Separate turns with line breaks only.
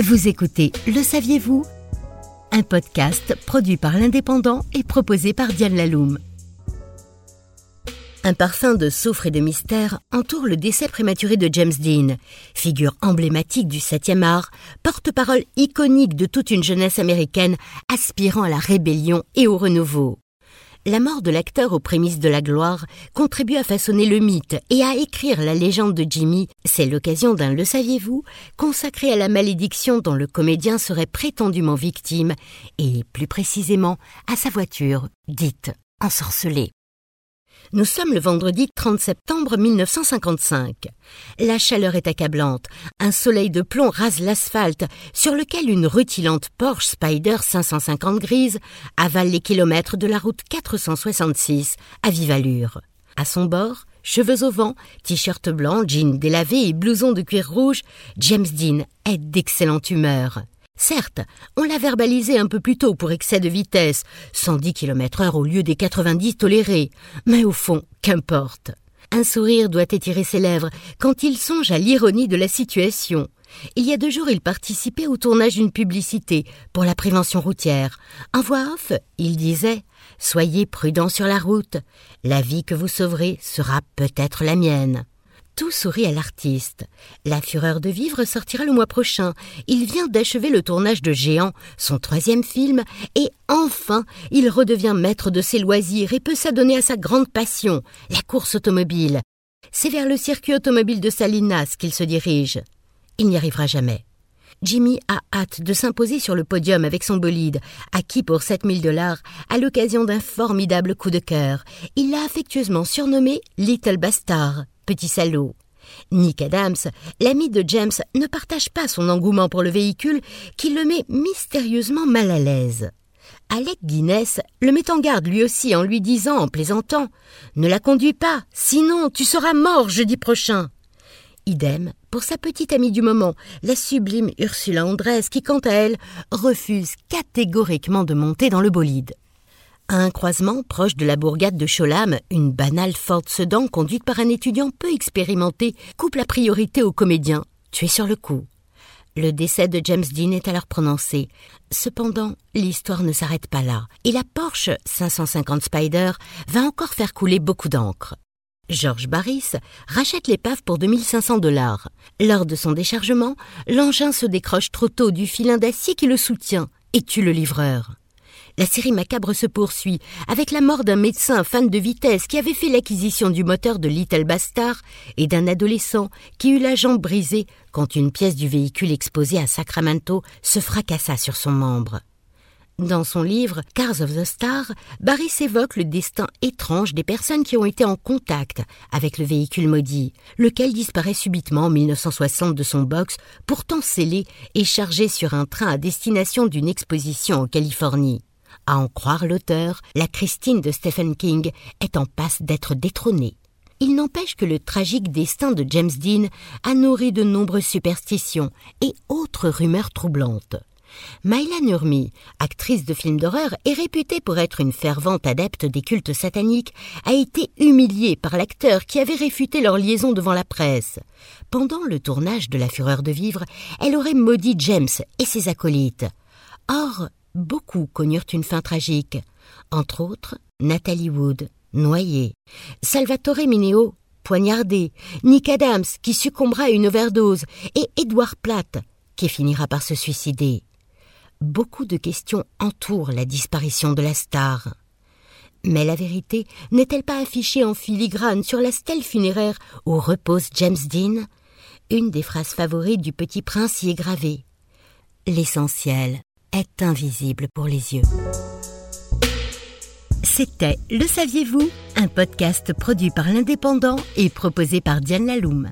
Vous écoutez Le saviez-vous? Un podcast produit par l'Indépendant et proposé par Diane Laloum. Un parfum de soufre et de mystère entoure le décès prématuré de James Dean, figure emblématique du 7e art, porte-parole iconique de toute une jeunesse américaine aspirant à la rébellion et au renouveau la mort de l'acteur aux prémices de la gloire contribue à façonner le mythe et à écrire la légende de Jimmy. C'est l'occasion d'un Le saviez-vous? Consacré à la malédiction dont le comédien serait prétendument victime et plus précisément à sa voiture dite ensorcelée. Nous sommes le vendredi 30 septembre 1955. La chaleur est accablante. Un soleil de plomb rase l'asphalte sur lequel une rutilante Porsche Spider 550 grise avale les kilomètres de la route 466 à vive allure. À son bord, cheveux au vent, t-shirt blanc, jean délavé et blouson de cuir rouge, James Dean est d'excellente humeur. Certes, on l'a verbalisé un peu plus tôt pour excès de vitesse, 110 km heure au lieu des 90 tolérés, mais au fond, qu'importe. Un sourire doit étirer ses lèvres quand il songe à l'ironie de la situation. Il y a deux jours, il participait au tournage d'une publicité pour la prévention routière. En voix off, il disait Soyez prudent sur la route. La vie que vous sauverez sera peut-être la mienne. Tout sourit à l'artiste. La Fureur de vivre sortira le mois prochain. Il vient d'achever le tournage de Géant, son troisième film, et enfin, il redevient maître de ses loisirs et peut s'adonner à sa grande passion, la course automobile. C'est vers le circuit automobile de Salinas qu'il se dirige. Il n'y arrivera jamais. Jimmy a hâte de s'imposer sur le podium avec son bolide, acquis pour 7000 dollars à l'occasion d'un formidable coup de cœur. Il l'a affectueusement surnommé Little Bastard petit salaud. Nick Adams, l'ami de James, ne partage pas son engouement pour le véhicule qui le met mystérieusement mal à l'aise. Alec Guinness le met en garde lui aussi en lui disant en plaisantant Ne la conduis pas, sinon tu seras mort jeudi prochain. Idem pour sa petite amie du moment, la sublime Ursula Andress, qui, quant à elle, refuse catégoriquement de monter dans le bolide. À un croisement proche de la bourgade de Cholam, une banale Ford Sedan conduite par un étudiant peu expérimenté coupe la priorité au comédien, tué sur le coup. Le décès de James Dean est alors prononcé. Cependant, l'histoire ne s'arrête pas là, et la Porsche 550 Spider va encore faire couler beaucoup d'encre. George Barris rachète l'épave pour 2500 dollars. Lors de son déchargement, l'engin se décroche trop tôt du filin d'acier qui le soutient et tue le livreur. La série macabre se poursuit avec la mort d'un médecin fan de vitesse qui avait fait l'acquisition du moteur de Little Bastard et d'un adolescent qui eut la jambe brisée quand une pièce du véhicule exposé à Sacramento se fracassa sur son membre. Dans son livre Cars of the Star, Barry s'évoque le destin étrange des personnes qui ont été en contact avec le véhicule maudit, lequel disparaît subitement en 1960 de son box, pourtant scellé et chargé sur un train à destination d'une exposition en Californie. À en croire l'auteur, la Christine de Stephen King est en passe d'être détrônée. Il n'empêche que le tragique destin de James Dean a nourri de nombreuses superstitions et autres rumeurs troublantes. Maïla Nurmi, actrice de films d'horreur et réputée pour être une fervente adepte des cultes sataniques, a été humiliée par l'acteur qui avait réfuté leur liaison devant la presse. Pendant le tournage de La Fureur de vivre, elle aurait maudit James et ses acolytes. Or, beaucoup connurent une fin tragique, entre autres Nathalie Wood, noyée, Salvatore Mineo, poignardé, Nick Adams, qui succombera à une overdose, et Edward Platt, qui finira par se suicider. Beaucoup de questions entourent la disparition de la star. Mais la vérité n'est-elle pas affichée en filigrane sur la stèle funéraire où repose James Dean? Une des phrases favorites du petit prince y est gravée. L'essentiel est invisible pour les yeux. C'était Le saviez-vous? Un podcast produit par l'Indépendant et proposé par Diane Laloum.